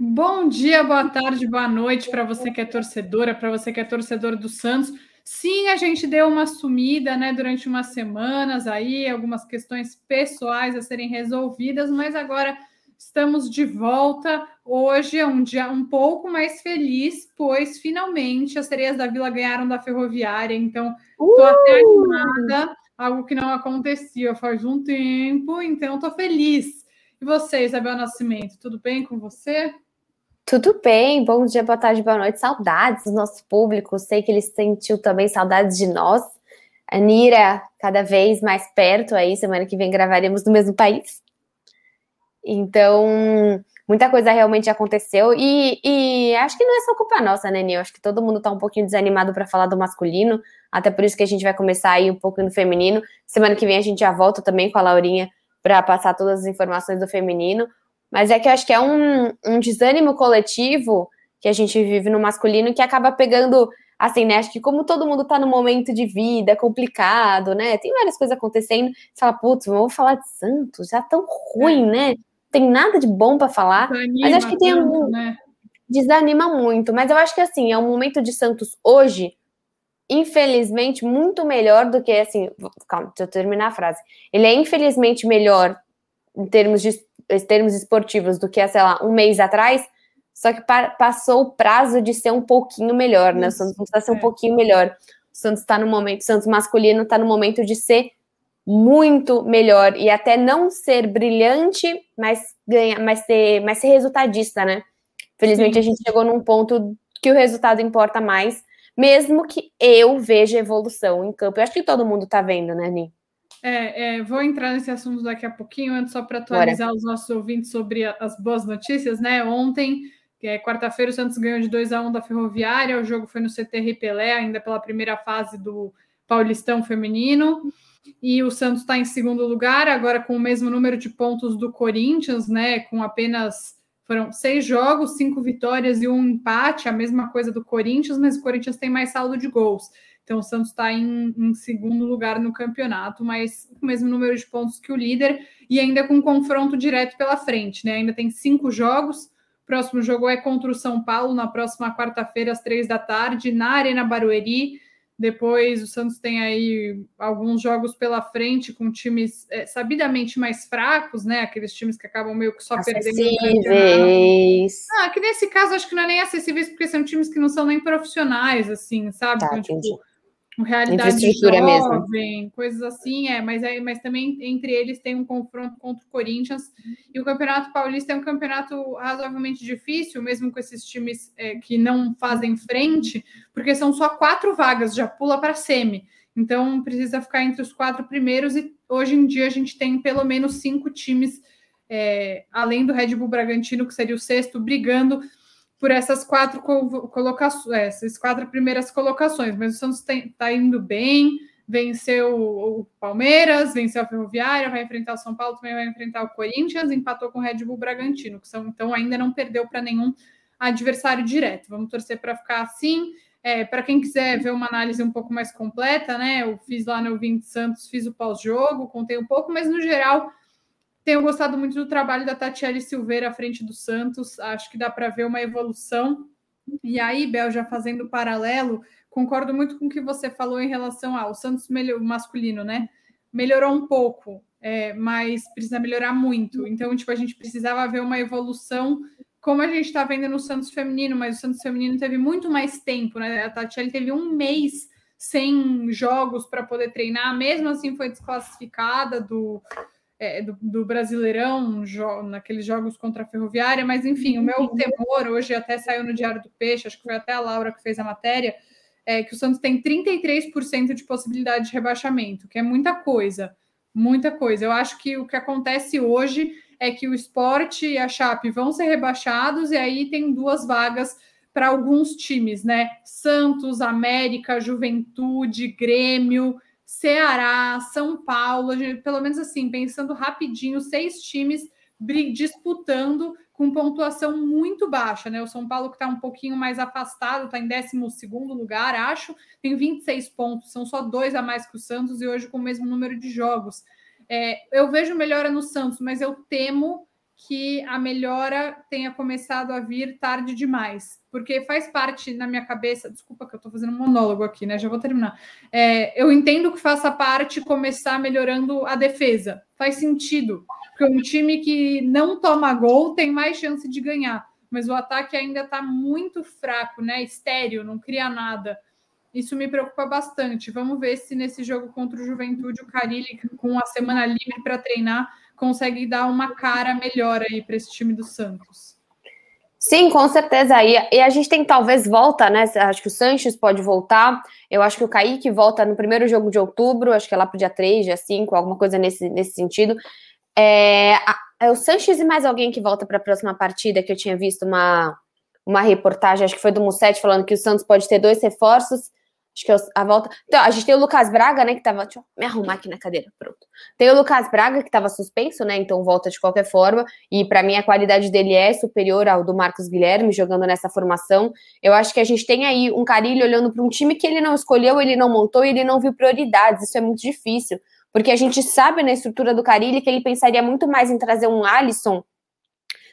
Bom dia, boa tarde, boa noite para você que é torcedora, para você que é torcedor do Santos. Sim, a gente deu uma sumida, né, durante umas semanas aí, algumas questões pessoais a serem resolvidas, mas agora estamos de volta. Hoje é um dia um pouco mais feliz, pois finalmente as sereias da Vila ganharam da Ferroviária, então estou uh! até animada, algo que não acontecia faz um tempo, então estou feliz. E você, Isabel Nascimento, tudo bem com você? Tudo bem, bom dia, boa tarde, boa noite. Saudades do nosso público. Sei que ele sentiu também saudades de nós. A Nira, cada vez mais perto aí. Semana que vem gravaremos no mesmo país. Então, muita coisa realmente aconteceu. E, e acho que não é só culpa nossa, né, Nil? Acho que todo mundo tá um pouquinho desanimado para falar do masculino. Até por isso que a gente vai começar aí um pouco no feminino. Semana que vem a gente já volta também com a Laurinha para passar todas as informações do feminino. Mas é que eu acho que é um, um desânimo coletivo que a gente vive no masculino que acaba pegando, assim, né? Acho que como todo mundo tá no momento de vida complicado, né? Tem várias coisas acontecendo. Você fala, putz, vamos falar de Santos, já tão ruim, né? Tem nada de bom para falar. Desanima mas acho que tem tanto, um. Né? Desanima muito. Mas eu acho que, assim, é um momento de Santos hoje, infelizmente, muito melhor do que, assim. Calma, deixa eu terminar a frase. Ele é, infelizmente, melhor em termos de termos esportivos do que, sei lá, um mês atrás, só que passou o prazo de ser um pouquinho melhor, né? O Santos precisa ser um é. pouquinho melhor. O Santos está no momento, o Santos masculino está no momento de ser muito melhor e até não ser brilhante, mas ganhar, mas ser, mas ser resultadista, né? Felizmente Sim. a gente chegou num ponto que o resultado importa mais, mesmo que eu veja evolução em campo. Eu acho que todo mundo tá vendo, né, Ni? É, é, vou entrar nesse assunto daqui a pouquinho, antes só para atualizar Bora. os nossos ouvintes sobre as boas notícias, né? Ontem, é, quarta-feira, o Santos ganhou de 2 a 1 da Ferroviária, o jogo foi no CT Pelé, ainda pela primeira fase do Paulistão Feminino. E o Santos está em segundo lugar, agora com o mesmo número de pontos do Corinthians, né? Com apenas foram seis jogos, cinco vitórias e um empate, a mesma coisa do Corinthians, mas o Corinthians tem mais saldo de gols. Então, o Santos está em, em, segundo lugar no campeonato, mas com o mesmo número de pontos que o líder e ainda com confronto direto pela frente, né? Ainda tem cinco jogos. O próximo jogo é contra o São Paulo na próxima quarta-feira, às três da tarde, na Arena Barueri. Depois o Santos tem aí alguns jogos pela frente com times é, sabidamente mais fracos, né? Aqueles times que acabam meio que só acessíveis. Ah, que nesse caso acho que não é nem acessíveis, porque são times que não são nem profissionais, assim, sabe? Tá, então, tipo, realidade jovem, mesmo. coisas assim, é, mas, é, mas também entre eles tem um confronto contra o Corinthians, e o Campeonato Paulista é um campeonato razoavelmente difícil, mesmo com esses times é, que não fazem frente, porque são só quatro vagas, já pula para semi, então precisa ficar entre os quatro primeiros, e hoje em dia a gente tem pelo menos cinco times, é, além do Red Bull Bragantino, que seria o sexto, brigando por essas quatro colocações, é, essas quatro primeiras colocações, mas o Santos está indo bem, venceu o Palmeiras, venceu a Ferroviária, vai enfrentar o São Paulo, também vai enfrentar o Corinthians, empatou com o Red Bull Bragantino, que são, então ainda não perdeu para nenhum adversário direto. Vamos torcer para ficar assim. É, para quem quiser ver uma análise um pouco mais completa, né? Eu fiz lá no 20 Santos, fiz o pós-jogo, contei um pouco, mas no geral tenho gostado muito do trabalho da Tatiele Silveira à frente do Santos. Acho que dá para ver uma evolução. E aí, Bel, já fazendo paralelo, concordo muito com o que você falou em relação ao Santos melhor, masculino, né? Melhorou um pouco, é, mas precisa melhorar muito. Então, tipo, a gente precisava ver uma evolução, como a gente está vendo no Santos feminino, mas o Santos feminino teve muito mais tempo, né? A Tatiele teve um mês sem jogos para poder treinar, mesmo assim foi desclassificada do é, do, do, Brasileirão, jo naqueles jogos contra a Ferroviária, mas enfim, o meu uhum. temor hoje até saiu no Diário do Peixe, acho que foi até a Laura que fez a matéria, é que o Santos tem 33% de possibilidade de rebaixamento, que é muita coisa, muita coisa. Eu acho que o que acontece hoje é que o esporte e a Chape vão ser rebaixados, e aí tem duas vagas para alguns times, né? Santos, América, Juventude, Grêmio. Ceará, São Paulo, pelo menos assim, pensando rapidinho, seis times disputando com pontuação muito baixa, né? O São Paulo que está um pouquinho mais afastado, está em 12 lugar, acho, tem 26 pontos, são só dois a mais que o Santos e hoje com o mesmo número de jogos. É, eu vejo melhora no Santos, mas eu temo que a melhora tenha começado a vir tarde demais, porque faz parte na minha cabeça. Desculpa que eu estou fazendo um monólogo aqui, né? Já vou terminar. É, eu entendo que faça parte começar melhorando a defesa, faz sentido, porque um time que não toma gol tem mais chance de ganhar, mas o ataque ainda está muito fraco, né? Estéreo, não cria nada. Isso me preocupa bastante. Vamos ver se nesse jogo contra o Juventude o Carilli, com a semana livre para treinar, consegue dar uma cara melhor aí para esse time do Santos. Sim, com certeza. E, e, a gente tem talvez volta, né? Acho que o Sanches pode voltar. Eu acho que o Kaique volta no primeiro jogo de outubro, acho que é lá pro dia 3, dia 5, alguma coisa nesse, nesse sentido. É, é o Sanches e mais alguém que volta para a próxima partida, que eu tinha visto uma, uma reportagem, acho que foi do Musset, falando que o Santos pode ter dois reforços. Acho que é a volta. Então, a gente tem o Lucas Braga, né, que tava. Deixa eu me arrumar aqui na cadeira, pronto. Tem o Lucas Braga, que tava suspenso, né, então volta de qualquer forma. E para mim a qualidade dele é superior ao do Marcos Guilherme, jogando nessa formação. Eu acho que a gente tem aí um carilho olhando para um time que ele não escolheu, ele não montou e ele não viu prioridades. Isso é muito difícil. Porque a gente sabe na estrutura do Carilli que ele pensaria muito mais em trazer um Alisson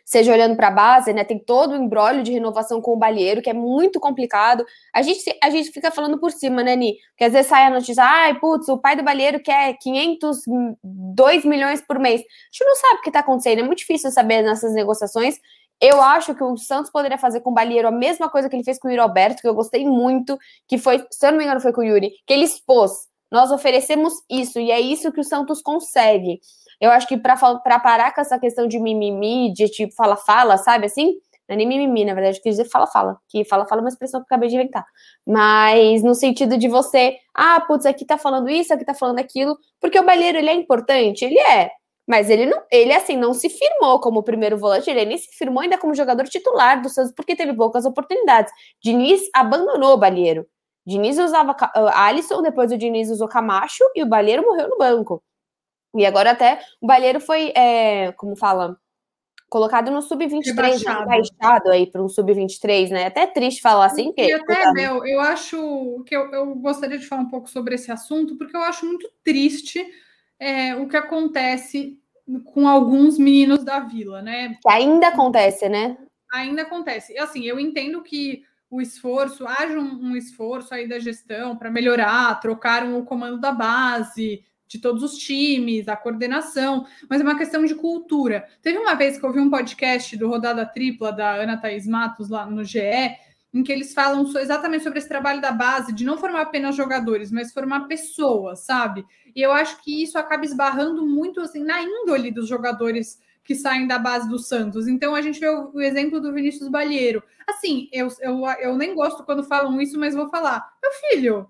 seja olhando para a base, né? Tem todo o embrólio de renovação com o Balheiro, que é muito complicado. A gente, a gente fica falando por cima, né, Ni? Porque às vezes sai a notícia, ai, putz, o pai do Balheiro quer 500, 2 milhões por mês. A gente não sabe o que está acontecendo, é muito difícil saber nessas negociações. Eu acho que o Santos poderia fazer com o Balheiro a mesma coisa que ele fez com o Yuri Alberto, que eu gostei muito, que foi, se eu não me engano, foi com o Yuri, que ele expôs. Nós oferecemos isso, e é isso que o Santos consegue. Eu acho que para parar com essa questão de mimimi, de tipo fala-fala, sabe assim? Não é nem mimimi, na verdade, quis dizer fala-fala, que fala-fala é uma expressão que eu acabei de inventar. Mas no sentido de você, ah, putz, aqui tá falando isso, aqui tá falando aquilo, porque o Balheiro, ele é importante, ele é, mas ele não, ele assim, não se firmou como primeiro volante, ele nem se firmou ainda como jogador titular do Santos, porque teve poucas oportunidades. Diniz abandonou o Balheiro. Diniz usava uh, Alisson, depois o Diniz usou Camacho e o Balheiro morreu no banco. E agora até o Balheiro foi, é, como fala, colocado no sub-23, né, baixado aí para um sub-23, né? Até triste falar assim. Que, e até, Bel, eu acho que eu, eu, gostaria de falar um pouco sobre esse assunto, porque eu acho muito triste é, o que acontece com alguns meninos da vila, né? Que ainda acontece, né? Ainda acontece. Assim, eu entendo que o esforço, haja um, um esforço aí da gestão para melhorar, trocaram o comando da base, de todos os times, a coordenação, mas é uma questão de cultura. Teve uma vez que eu vi um podcast do Rodada Tripla da Ana Thaís Matos lá no GE, em que eles falam exatamente sobre esse trabalho da base, de não formar apenas jogadores, mas formar pessoas, sabe? E eu acho que isso acaba esbarrando muito assim na índole dos jogadores que saem da base do Santos. Então a gente vê o exemplo do Vinícius Balheiro. Assim, eu, eu, eu nem gosto quando falam isso, mas vou falar. Meu filho,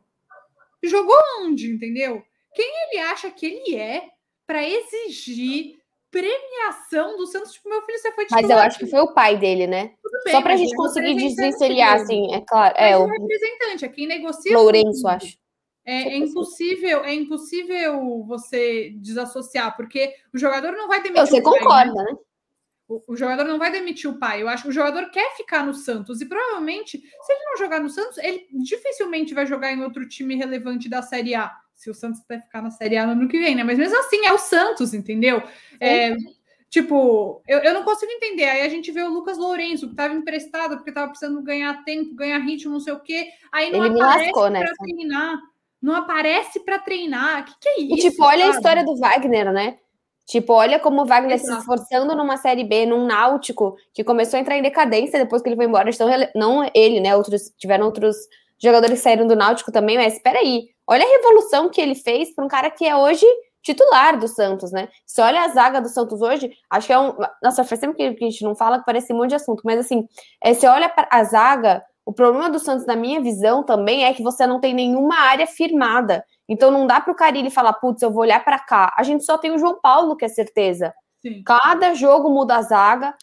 jogou onde, entendeu? Quem ele acha que ele é para exigir premiação do Santos? Tipo, meu filho, você foi titular. Mas eu acho que foi o pai dele, né? Bem, Só para a gente é conseguir desvencilhar, assim, é claro. É, é o representante, é quem negocia. Lourenço, acho. É, é, impossível, é impossível você desassociar, porque o jogador não vai demitir. Você o pai, concorda, né? né? O, o, jogador não vai demitir o pai. Eu acho que o jogador quer ficar no Santos e provavelmente, se ele não jogar no Santos, ele dificilmente vai jogar em outro time relevante da Série A se o Santos vai ficar na Série A no ano que vem, né? Mas mesmo assim, é o Santos, entendeu? É, tipo, eu, eu não consigo entender. Aí a gente vê o Lucas Lourenço, que estava emprestado porque estava precisando ganhar tempo, ganhar ritmo, não sei o quê. Aí não Ele aparece para treinar. Não aparece para treinar. O que, que, é isso? E, tipo, olha sabe? a história do Wagner, né? Tipo, olha como o Wagner Exato. se esforçando numa Série B, num Náutico, que começou a entrar em decadência depois que ele foi embora. Então, não ele, né? Outros, tiveram outros jogadores que saíram do Náutico também, mas espera aí. Olha a revolução que ele fez para um cara que é hoje titular do Santos, né? Se olha a zaga do Santos hoje, acho que é um. Nossa, faz tempo que a gente não fala que parece um monte de assunto, mas assim, é, você olha a zaga, o problema do Santos, na minha visão, também é que você não tem nenhuma área firmada. Então não dá para o Carilli falar, putz, eu vou olhar para cá. A gente só tem o João Paulo, que é certeza. Sim. Cada jogo muda a zaga,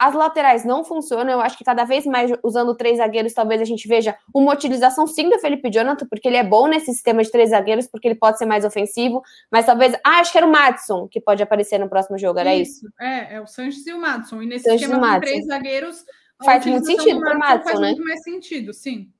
as laterais não funcionam. Eu acho que cada vez mais usando três zagueiros, talvez a gente veja uma utilização sim do Felipe Jonathan, porque ele é bom nesse sistema de três zagueiros, porque ele pode ser mais ofensivo. Mas talvez. Ah, acho que era o Madison que pode aparecer no próximo jogo, era isso? isso? É, é o Sanches e o Madison. E nesse Sanches esquema com três zagueiros. Faz muito sentido para o Madison, faz né? Faz muito mais sentido, sim.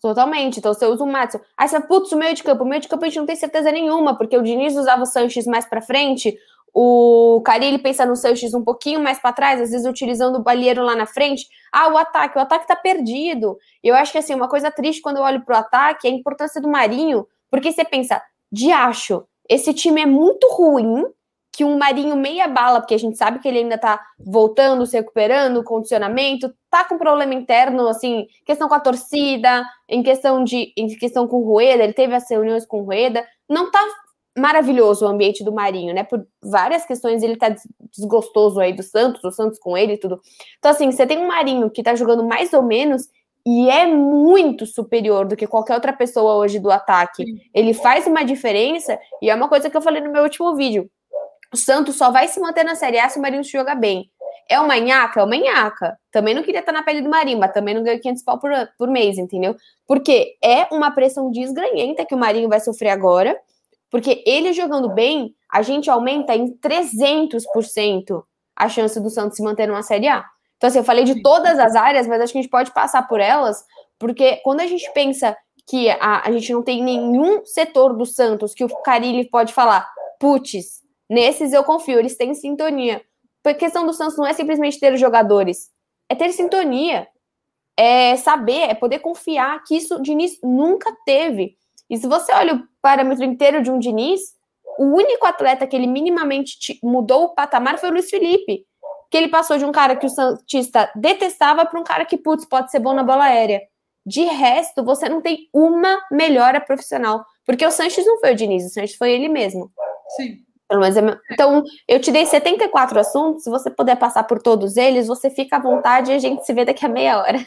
Totalmente. Então você usa o Madison. Aí você, putz, o meio de campo. O meio de campo a gente não tem certeza nenhuma, porque o Diniz usava o Sanches mais para frente, o Carilli pensa no Sanches um pouquinho mais para trás, às vezes utilizando o Balheiro lá na frente. Ah, o ataque, o ataque tá perdido. Eu acho que assim, uma coisa triste quando eu olho pro ataque é a importância do Marinho, porque você pensa, de acho, esse time é muito ruim, que um Marinho meia bala, porque a gente sabe que ele ainda tá voltando, se recuperando, condicionamento, tá com problema interno, assim, questão com a torcida, em questão de em questão com o Rueda, ele teve as reuniões com o Rueda, não tá maravilhoso o ambiente do Marinho, né? Por várias questões ele tá desgostoso aí do Santos, o Santos com ele e tudo. Então assim, você tem um Marinho que tá jogando mais ou menos e é muito superior do que qualquer outra pessoa hoje do ataque. Ele faz uma diferença e é uma coisa que eu falei no meu último vídeo. O Santos só vai se manter na Série A se o Marinho se jogar bem. É uma nhaca? É uma nhaca. Também não queria estar na pele do Marinho, mas também não ganha 500 pau por, por mês, entendeu? Porque é uma pressão desgranhenta que o Marinho vai sofrer agora, porque ele jogando bem, a gente aumenta em 300% a chance do Santos se manter numa Série A. Então, assim, eu falei de todas as áreas, mas acho que a gente pode passar por elas, porque quando a gente pensa que a, a gente não tem nenhum setor do Santos que o Carilli pode falar, putz, nesses eu confio, eles têm sintonia. A questão do Santos não é simplesmente ter os jogadores, é ter sintonia, é saber, é poder confiar que isso o Diniz nunca teve. E se você olha o parâmetro inteiro de um Diniz, o único atleta que ele minimamente mudou o patamar foi o Luiz Felipe que ele passou de um cara que o Santista detestava para um cara que, putz, pode ser bom na bola aérea. De resto, você não tem uma melhora profissional. Porque o Sanches não foi o Diniz, o Sanches foi ele mesmo. Sim. É então, eu te dei 74 assuntos. Se você puder passar por todos eles, você fica à vontade e a gente se vê daqui a meia hora.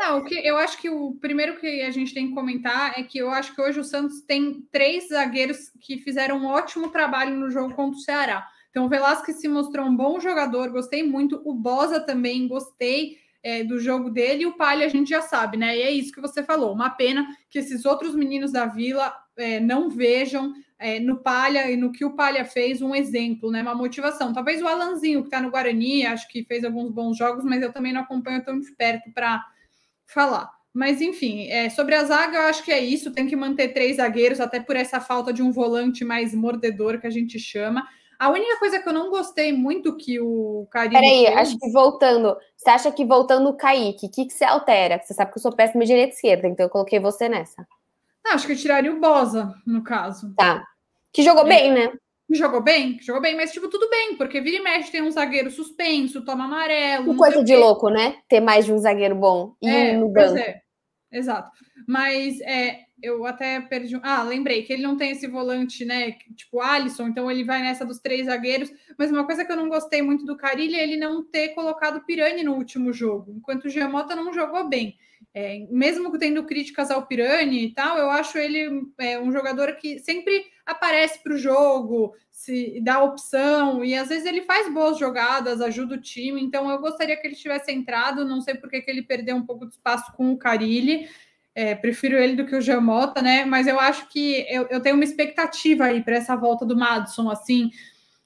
Não, o que eu acho que o primeiro que a gente tem que comentar é que eu acho que hoje o Santos tem três zagueiros que fizeram um ótimo trabalho no jogo contra o Ceará. Então, o Velasquez se mostrou um bom jogador, gostei muito. O Bosa também, gostei é, do jogo dele. E o Palha a gente já sabe, né? E é isso que você falou. Uma pena que esses outros meninos da Vila é, não vejam é, no Palha e no que o Palha fez um exemplo, né? Uma motivação. Talvez o Alanzinho, que está no Guarani, acho que fez alguns bons jogos, mas eu também não acompanho tão de perto para falar. Mas enfim, é, sobre a zaga, eu acho que é isso. Tem que manter três zagueiros, até por essa falta de um volante mais mordedor que a gente chama. A única coisa que eu não gostei muito que o Carilli. Peraí, fez... acho que voltando. Você acha que voltando o Kaique, o que, que você altera? Você sabe que eu sou péssima direita e esquerda, então eu coloquei você nessa. Não, acho que eu tiraria o Bosa, no caso. Tá. Que jogou é. bem, né? Que jogou bem, que jogou bem, mas, tipo, tudo bem, porque vira e mexe tem um zagueiro suspenso, toma amarelo. Que coisa de louco, né? Ter mais de um zagueiro bom e é, um no banco. É. Exato. Mas é, eu até perdi. Ah, lembrei que ele não tem esse volante, né? Tipo Alisson, então ele vai nessa dos três zagueiros. Mas uma coisa que eu não gostei muito do Carilli é ele não ter colocado Pirani no último jogo, enquanto o Giamota não jogou bem. É, mesmo tendo críticas ao Pirani e tal, eu acho ele é, um jogador que sempre aparece para o jogo, se dá opção, e às vezes ele faz boas jogadas, ajuda o time. Então eu gostaria que ele tivesse entrado. Não sei por que ele perdeu um pouco de espaço com o Carilli. É, prefiro ele do que o Jamota, né? Mas eu acho que eu, eu tenho uma expectativa aí para essa volta do Madison, assim,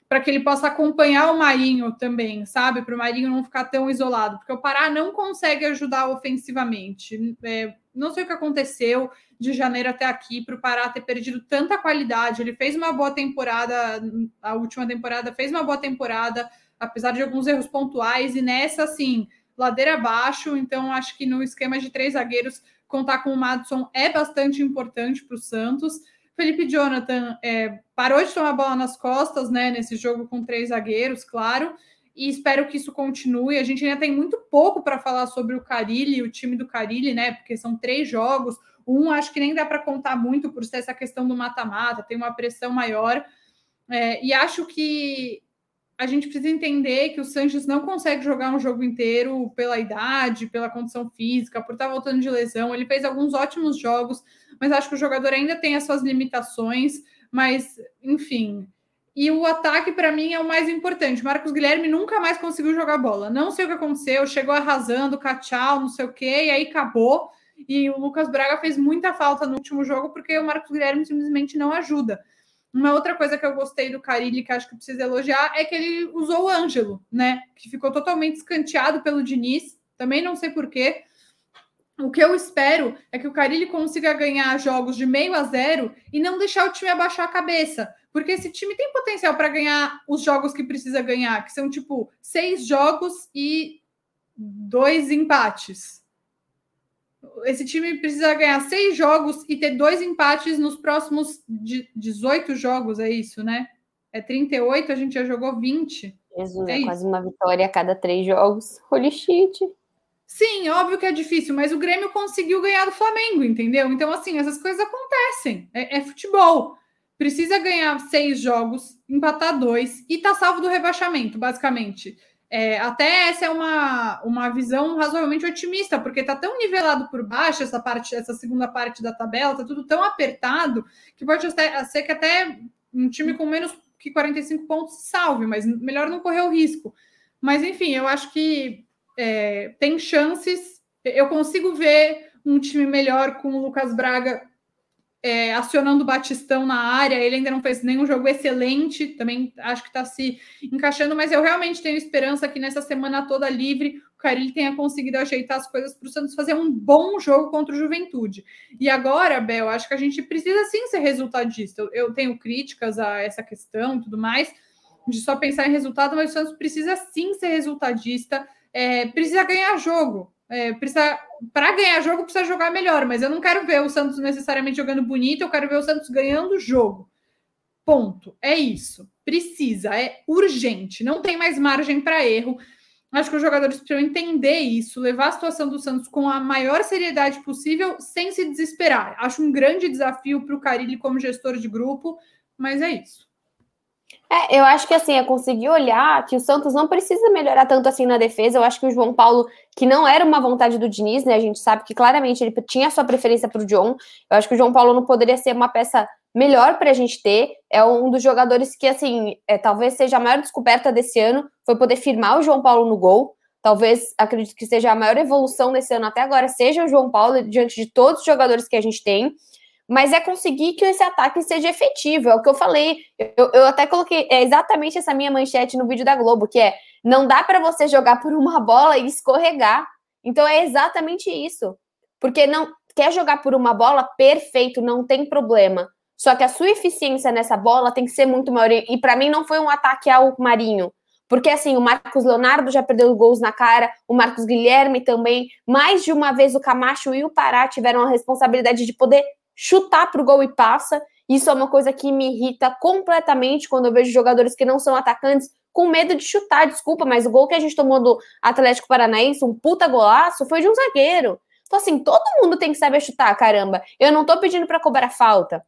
para que ele possa acompanhar o Marinho também, sabe? Para o Marinho não ficar tão isolado, porque o Pará não consegue ajudar ofensivamente. É, não sei o que aconteceu de janeiro até aqui para o Pará ter perdido tanta qualidade. Ele fez uma boa temporada, a última temporada fez uma boa temporada, apesar de alguns erros pontuais, e nessa, assim, ladeira abaixo. Então, acho que no esquema de três zagueiros contar com o Madison é bastante importante para o Santos. Felipe Jonathan é, parou de tomar bola nas costas, né, nesse jogo com três zagueiros, claro, e espero que isso continue. A gente ainda tem muito pouco para falar sobre o Carilli, o time do Carilli, né, porque são três jogos. Um acho que nem dá para contar muito por ser essa questão do mata-mata, tem uma pressão maior. É, e acho que a gente precisa entender que o Sanches não consegue jogar um jogo inteiro pela idade, pela condição física, por estar voltando de lesão. Ele fez alguns ótimos jogos, mas acho que o jogador ainda tem as suas limitações. Mas, enfim. E o ataque, para mim, é o mais importante. Marcos Guilherme nunca mais conseguiu jogar bola. Não sei o que aconteceu, chegou arrasando, cachau, não sei o quê, e aí acabou. E o Lucas Braga fez muita falta no último jogo, porque o Marcos Guilherme simplesmente não ajuda. Uma outra coisa que eu gostei do Carilli, que acho que precisa elogiar, é que ele usou o Ângelo, né? Que ficou totalmente escanteado pelo Diniz. Também não sei porquê. O que eu espero é que o Carilli consiga ganhar jogos de meio a zero e não deixar o time abaixar a cabeça. Porque esse time tem potencial para ganhar os jogos que precisa ganhar, que são tipo seis jogos e dois empates. Esse time precisa ganhar seis jogos e ter dois empates nos próximos 18 jogos, é isso, né? É 38, a gente já jogou 20. Jesus, é, é quase uma vitória a cada três jogos. Holy shit. Sim, óbvio que é difícil, mas o Grêmio conseguiu ganhar do Flamengo, entendeu? Então, assim, essas coisas acontecem. É, é futebol. Precisa ganhar seis jogos, empatar dois e tá salvo do rebaixamento, basicamente. É, até essa é uma, uma visão razoavelmente otimista, porque tá tão nivelado por baixo essa parte, essa segunda parte da tabela, tá tudo tão apertado que pode ser que até um time com menos que 45 pontos salve, mas melhor não correr o risco. Mas enfim, eu acho que é, tem chances. Eu consigo ver um time melhor com o Lucas Braga é, acionando o Batistão na área. Ele ainda não fez nenhum jogo excelente, também acho que está se encaixando, mas eu realmente tenho esperança que nessa semana toda livre o Carilli tenha conseguido ajeitar as coisas para o Santos fazer um bom jogo contra o Juventude. E agora, Bel, acho que a gente precisa sim ser resultadista. Eu, eu tenho críticas a essa questão e tudo mais, de só pensar em resultado, mas o Santos precisa sim ser resultadista é, precisa ganhar jogo. É, precisa para ganhar jogo precisa jogar melhor, mas eu não quero ver o Santos necessariamente jogando bonito, eu quero ver o Santos ganhando jogo. Ponto. É isso. Precisa, é urgente, não tem mais margem para erro. Acho que os jogadores precisam entender isso, levar a situação do Santos com a maior seriedade possível, sem se desesperar. Acho um grande desafio para o Carilli como gestor de grupo, mas é isso. É, eu acho que assim, é conseguir olhar que o Santos não precisa melhorar tanto assim na defesa. Eu acho que o João Paulo, que não era uma vontade do Diniz, né? A gente sabe que claramente ele tinha sua preferência para o John. Eu acho que o João Paulo não poderia ser uma peça melhor para a gente ter. É um dos jogadores que, assim, é, talvez seja a maior descoberta desse ano, foi poder firmar o João Paulo no gol. Talvez, acredito que seja a maior evolução desse ano até agora, seja o João Paulo diante de todos os jogadores que a gente tem mas é conseguir que esse ataque seja efetivo. É o que eu falei. Eu, eu até coloquei é exatamente essa minha manchete no vídeo da Globo, que é não dá para você jogar por uma bola e escorregar. Então é exatamente isso. Porque não quer jogar por uma bola, perfeito, não tem problema. Só que a sua eficiência nessa bola tem que ser muito maior. E para mim não foi um ataque ao Marinho. Porque assim, o Marcos Leonardo já perdeu gols na cara, o Marcos Guilherme também. Mais de uma vez o Camacho e o Pará tiveram a responsabilidade de poder chutar para o gol e passa. Isso é uma coisa que me irrita completamente quando eu vejo jogadores que não são atacantes com medo de chutar. Desculpa, mas o gol que a gente tomou do Atlético Paranaense, um puta golaço, foi de um zagueiro. Então, assim, todo mundo tem que saber chutar, caramba. Eu não tô pedindo para cobrar falta.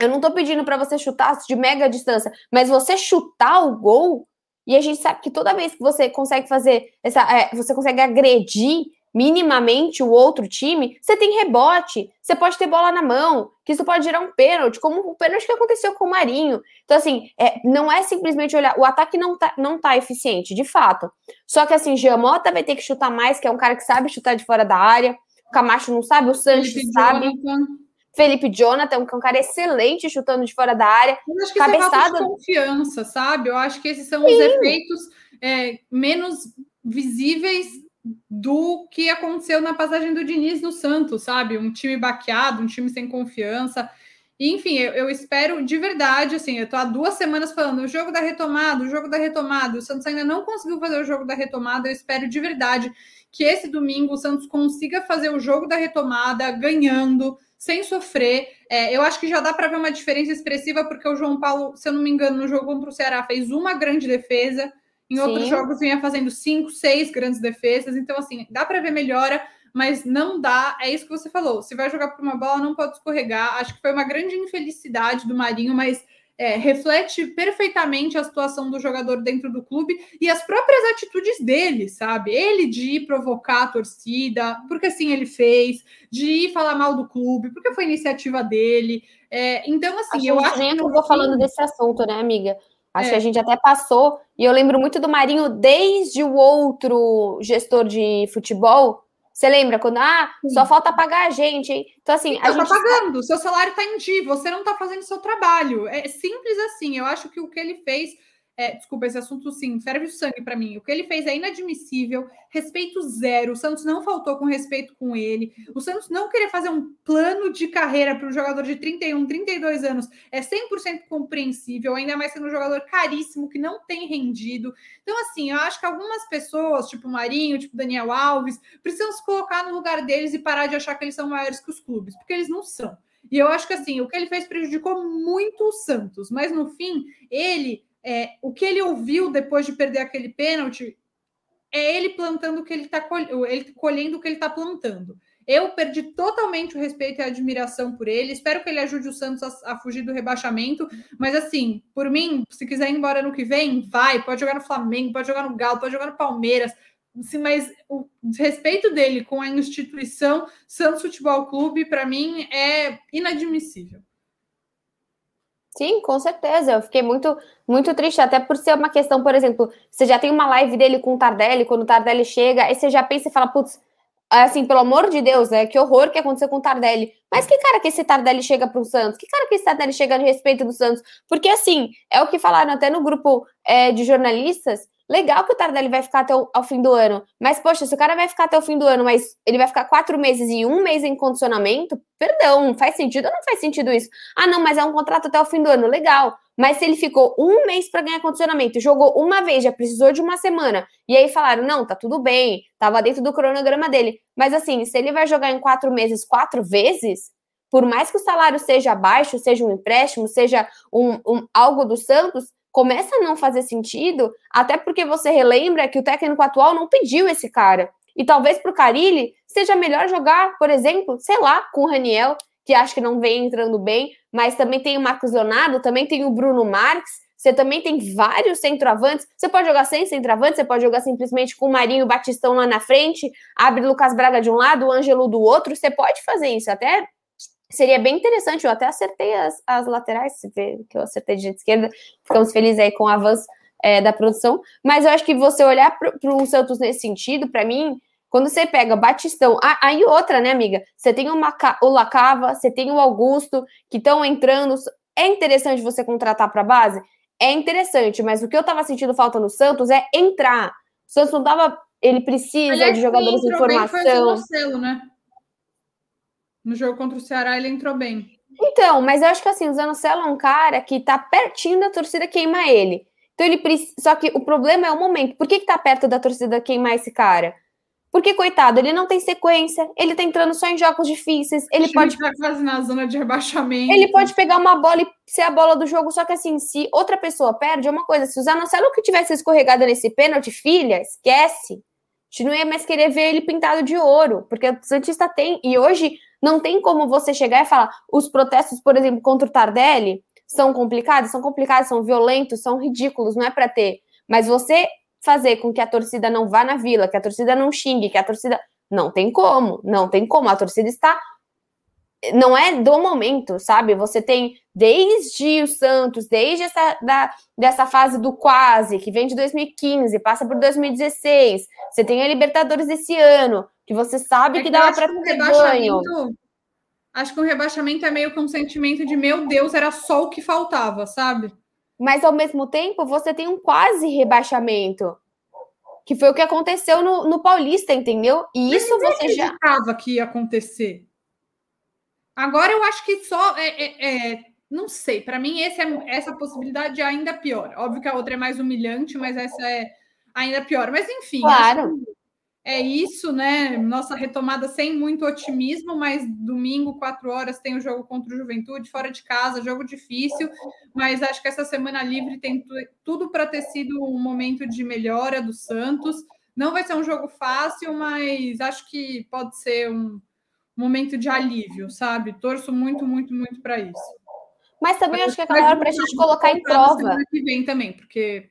Eu não tô pedindo para você chutar de mega distância, mas você chutar o gol, e a gente sabe que toda vez que você consegue fazer essa. É, você consegue agredir minimamente o outro time, você tem rebote, você pode ter bola na mão, que isso pode gerar um pênalti, como o pênalti que aconteceu com o Marinho. Então, assim, é, não é simplesmente olhar, o ataque não tá, não tá eficiente, de fato. Só que, assim, Giamota vai ter que chutar mais, que é um cara que sabe chutar de fora da área, o Camacho não sabe, o Sanches Felipe sabe. Jonathan. Felipe Jonathan, que é um cara excelente chutando de fora da área. Eu acho que cabeçada... é confiança, sabe? Eu acho que esses são Sim. os efeitos é, menos visíveis do que aconteceu na passagem do Diniz no Santos, sabe? Um time baqueado, um time sem confiança. Enfim, eu, eu, espero de verdade, assim, eu tô há duas semanas falando o jogo da retomada, o jogo da retomada. O Santos ainda não conseguiu fazer o jogo da retomada. Eu espero de verdade que esse domingo o Santos consiga fazer o jogo da retomada ganhando, sem sofrer. É, eu acho que já dá para ver uma diferença expressiva, porque o João Paulo, se eu não me engano, no jogo contra o Ceará fez uma grande defesa. Em outros Sim. jogos vinha fazendo cinco, seis grandes defesas. Então, assim, dá para ver melhora, mas não dá. É isso que você falou. Se vai jogar por uma bola, não pode escorregar. Acho que foi uma grande infelicidade do Marinho, mas é, reflete perfeitamente a situação do jogador dentro do clube e as próprias atitudes dele, sabe? Ele de ir provocar a torcida, porque assim ele fez, de ir falar mal do clube, porque foi iniciativa dele. É, então, assim, acho eu acho. Nem que vou falando desse assunto, né, amiga? Acho é. que a gente até passou, e eu lembro muito do Marinho desde o outro gestor de futebol. Você lembra quando, ah, só falta pagar a gente, hein? Então, assim. Então, a tá gente tá pagando, seu salário tá em dia, você não tá fazendo seu trabalho. É simples assim. Eu acho que o que ele fez é, desculpa, esse assunto sim, ferve o sangue para mim. O que ele fez é inadmissível, respeito zero. O Santos não faltou com respeito com ele. O Santos não querer fazer um plano de carreira para um jogador de 31, 32 anos é 100% compreensível, ainda mais sendo um jogador caríssimo que não tem rendido. Então, assim, eu acho que algumas pessoas, tipo Marinho, tipo Daniel Alves, precisam se colocar no lugar deles e parar de achar que eles são maiores que os clubes, porque eles não são. E eu acho que assim, o que ele fez prejudicou muito o Santos, mas no fim, ele é, o que ele ouviu depois de perder aquele pênalti é ele plantando o que ele está colhendo, ele colhendo o que ele está plantando. Eu perdi totalmente o respeito e a admiração por ele. Espero que ele ajude o Santos a, a, fugir do rebaixamento. Mas, assim, por mim, se quiser ir embora no que vem, vai. Pode jogar no Flamengo, pode jogar no Galo, pode jogar no Palmeiras. Sim, mas o respeito dele com a instituição Santos Futebol Clube, para mim, é inadmissível. Sim, com certeza. Eu fiquei muito, muito triste, até por ser uma questão, por exemplo, você já tem uma live dele com o Tardelli, quando o Tardelli chega, aí você já pensa e fala, putz, assim, pelo amor de Deus, né? Que horror que aconteceu com o Tardelli. Mas que cara que esse Tardelli chega para o Santos? Que cara que esse Tardelli chega a respeito do Santos? Porque, assim, é o que falaram até no grupo é, de jornalistas, Legal que o Tardelli vai ficar até o ao fim do ano, mas, poxa, se o cara vai ficar até o fim do ano, mas ele vai ficar quatro meses e um mês em condicionamento, perdão, faz sentido ou não faz sentido isso? Ah, não, mas é um contrato até o fim do ano, legal. Mas se ele ficou um mês para ganhar condicionamento, jogou uma vez, já precisou de uma semana, e aí falaram, não, tá tudo bem, tava dentro do cronograma dele. Mas assim, se ele vai jogar em quatro meses, quatro vezes, por mais que o salário seja baixo, seja um empréstimo, seja um, um algo do Santos, começa a não fazer sentido, até porque você relembra que o técnico atual não pediu esse cara. E talvez para o Carilli seja melhor jogar, por exemplo, sei lá, com o Raniel, que acho que não vem entrando bem, mas também tem o Marcos Leonardo, também tem o Bruno Marques, você também tem vários centroavantes. Você pode jogar sem centroavante, você pode jogar simplesmente com o Marinho e o Batistão lá na frente, abre Lucas Braga de um lado, o Ângelo do outro. Você pode fazer isso. Até Seria bem interessante, eu até acertei as, as laterais, se vê que eu acertei de esquerda, ficamos felizes aí com o avanço é, da produção, mas eu acho que você olhar para o Santos nesse sentido, para mim, quando você pega Batistão, ah, aí outra, né, amiga? Você tem o, Lacava, você tem o Augusto, que estão entrando. É interessante você contratar para base? É interessante, mas o que eu tava sentindo falta no Santos é entrar. O Santos não tava. Ele precisa Aliás, de jogadores de formação. Bem foi o Marcelo, né? No jogo contra o Ceará, ele entrou bem. Então, mas eu acho que assim, o Zanocelo é um cara que tá pertinho da torcida queimar ele. Então ele precisa. Só que o problema é o momento. Por que, que tá perto da torcida queimar esse cara? Porque, coitado, ele não tem sequência, ele tá entrando só em jogos difíceis, ele pode. Tá quase na zona de rebaixamento. Ele pode pegar uma bola e ser a bola do jogo, só que assim, se outra pessoa perde, é uma coisa. Se o Zanocelo que tivesse escorregado nesse pênalti, filha, esquece. Gente não ia mais querer ver ele pintado de ouro, porque o Santista tem. E hoje não tem como você chegar e falar os protestos, por exemplo, contra o Tardelli são complicados, são complicados, são violentos, são ridículos, não é para ter. Mas você fazer com que a torcida não vá na vila, que a torcida não xingue, que a torcida não tem como, não tem como. A torcida está não é do momento, sabe? Você tem desde o Santos, desde essa da, dessa fase do quase, que vem de 2015, passa por 2016. Você tem a Libertadores desse ano, que você sabe é que, que dava para ter ganho. Acho que o rebaixamento é meio que um sentimento de meu Deus, era só o que faltava, sabe? Mas ao mesmo tempo, você tem um quase rebaixamento. Que foi o que aconteceu no, no Paulista, entendeu? E Mas isso você já. que ia acontecer. Agora eu acho que só é, é, é não sei. Para mim esse é, essa possibilidade é ainda pior. Óbvio que a outra é mais humilhante, mas essa é ainda pior. Mas enfim, claro. é isso, né? Nossa retomada sem muito otimismo, mas domingo quatro horas tem o jogo contra o Juventude fora de casa, jogo difícil. Mas acho que essa semana livre tem tudo para ter sido um momento de melhora do Santos. Não vai ser um jogo fácil, mas acho que pode ser um momento de alívio, sabe? Torço muito, muito, muito para isso. Mas também acho que é aquela hora para a gente colocar em prova. que vem também, porque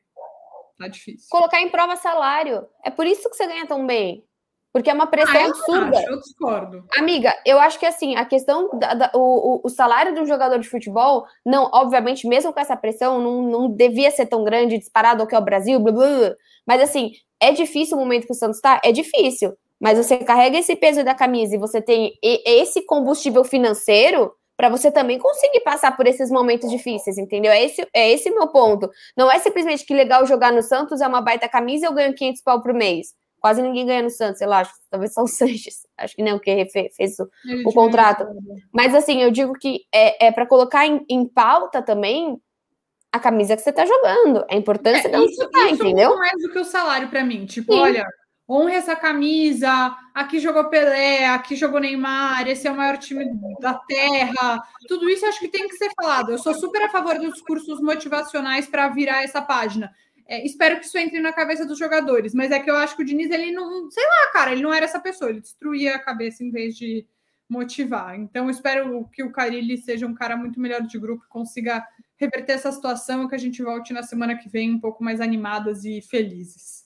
tá difícil. Colocar em prova salário. É por isso que você ganha tão bem. Porque é uma pressão ah, eu absurda. Acho, eu discordo. Amiga, eu acho que assim, a questão da, da o, o, salário de um jogador de futebol, não, obviamente, mesmo com essa pressão, não, não devia ser tão grande, disparado ao que é o Brasil, blá, blá, blá. mas assim, é difícil o momento que o Santos está? É difícil mas você carrega esse peso da camisa e você tem esse combustível financeiro, para você também conseguir passar por esses momentos difíceis, entendeu? É esse, é esse meu ponto. Não é simplesmente que legal jogar no Santos, é uma baita camisa eu ganho 500 pau por mês. Quase ninguém ganha no Santos, lá, acho, talvez só o Sanches. Acho que nem o que fez o, o contrato. Mas assim, eu digo que é, é para colocar em, em pauta também a camisa que você tá jogando. A importância é, isso, tá, isso entendeu? Não é mais do que o salário para mim. Tipo, Sim. olha, honre essa camisa, aqui jogou Pelé, aqui jogou Neymar, esse é o maior time da Terra. Tudo isso acho que tem que ser falado. Eu sou super a favor dos cursos motivacionais para virar essa página. É, espero que isso entre na cabeça dos jogadores, mas é que eu acho que o Diniz, ele não, sei lá, cara, ele não era essa pessoa, ele destruía a cabeça em vez de motivar. Então, espero que o Carilli seja um cara muito melhor de grupo, consiga reverter essa situação e que a gente volte na semana que vem um pouco mais animadas e felizes.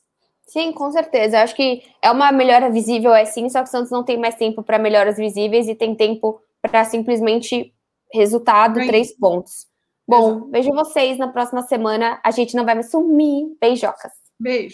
Sim, com certeza. Eu acho que é uma melhora visível, é sim, só que o Santos não tem mais tempo para melhoras visíveis e tem tempo para simplesmente resultado, Bem, três pontos. Bom, Exato. vejo vocês na próxima semana. A gente não vai mais sumir. Beijocas. Beijo.